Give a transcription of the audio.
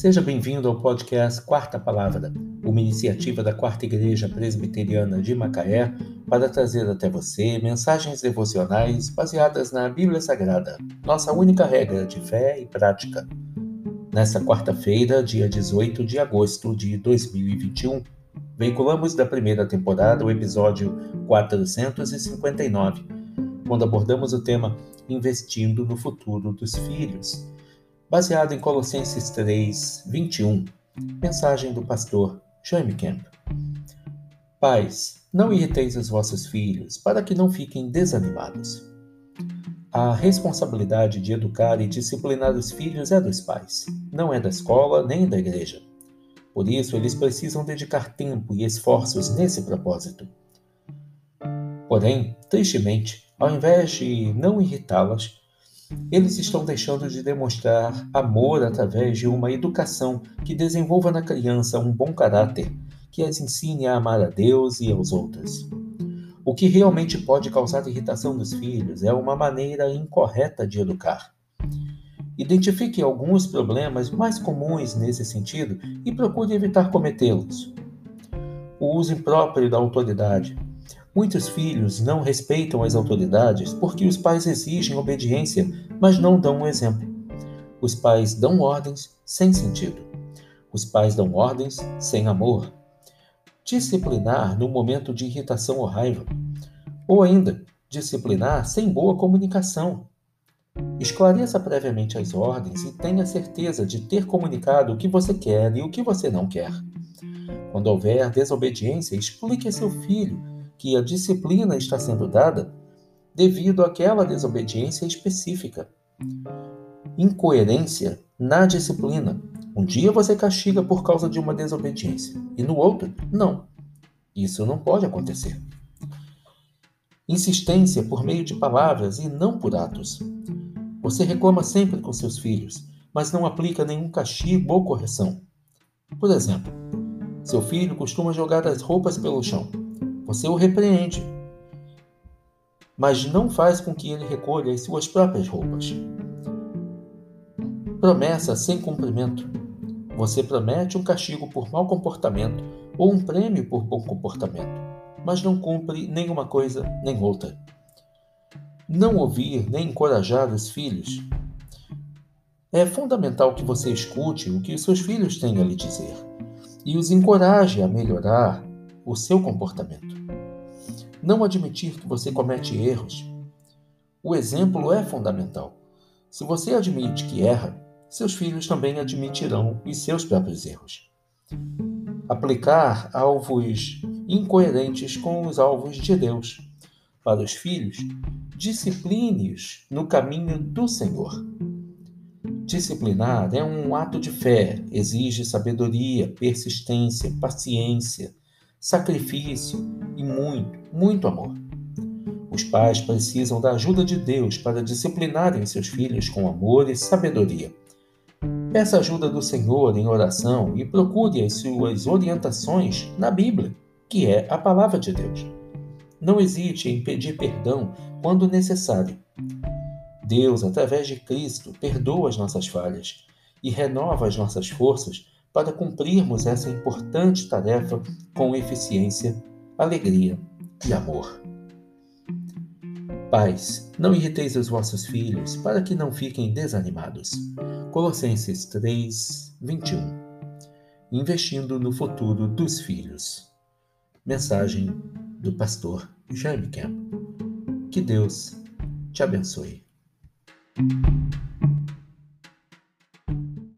Seja bem-vindo ao podcast Quarta Palavra, uma iniciativa da Quarta Igreja Presbiteriana de Macaé para trazer até você mensagens devocionais baseadas na Bíblia Sagrada, nossa única regra de fé e prática. Nesta quarta-feira, dia 18 de agosto de 2021, veiculamos da primeira temporada o episódio 459, quando abordamos o tema Investindo no Futuro dos Filhos baseado em Colossenses 3, 21, mensagem do pastor Jaime Kemp. Pais, não irriteis os vossos filhos, para que não fiquem desanimados. A responsabilidade de educar e disciplinar os filhos é dos pais, não é da escola nem da igreja. Por isso, eles precisam dedicar tempo e esforços nesse propósito. Porém, tristemente, ao invés de não irritá-las, eles estão deixando de demonstrar amor através de uma educação que desenvolva na criança um bom caráter, que as ensine a amar a Deus e aos outros. O que realmente pode causar irritação nos filhos é uma maneira incorreta de educar. Identifique alguns problemas mais comuns nesse sentido e procure evitar cometê-los. O uso impróprio da autoridade, Muitos filhos não respeitam as autoridades porque os pais exigem obediência, mas não dão um exemplo. Os pais dão ordens sem sentido. Os pais dão ordens sem amor. Disciplinar no momento de irritação ou raiva. Ou ainda, disciplinar sem boa comunicação. Esclareça previamente as ordens e tenha certeza de ter comunicado o que você quer e o que você não quer. Quando houver desobediência, explique a seu filho que a disciplina está sendo dada devido àquela desobediência específica. Incoerência na disciplina. Um dia você castiga por causa de uma desobediência e no outro, não. Isso não pode acontecer. Insistência por meio de palavras e não por atos. Você reclama sempre com seus filhos, mas não aplica nenhum castigo ou correção. Por exemplo, seu filho costuma jogar as roupas pelo chão. Você o repreende, mas não faz com que ele recolha as suas próprias roupas. Promessa sem cumprimento. Você promete um castigo por mau comportamento ou um prêmio por bom comportamento, mas não cumpre nenhuma coisa nem outra. Não ouvir nem encorajar os filhos. É fundamental que você escute o que os seus filhos têm a lhe dizer e os encoraje a melhorar o seu comportamento. Não admitir que você comete erros. O exemplo é fundamental. Se você admite que erra, seus filhos também admitirão os seus próprios erros. Aplicar alvos incoerentes com os alvos de Deus. Para os filhos, discipline-os no caminho do Senhor. Disciplinar é um ato de fé, exige sabedoria, persistência, paciência, sacrifício e muito, muito amor. Os pais precisam da ajuda de Deus para disciplinarem seus filhos com amor e sabedoria. Peça ajuda do Senhor em oração e procure as suas orientações na Bíblia, que é a palavra de Deus. Não hesite em pedir perdão quando necessário. Deus, através de Cristo, perdoa as nossas falhas e renova as nossas forças para cumprirmos essa importante tarefa com eficiência, alegria e amor. Pais, não irriteis os vossos filhos, para que não fiquem desanimados. Colossenses 3, 21. Investindo no futuro dos filhos. Mensagem do pastor Jaime Kemp. Que Deus te abençoe.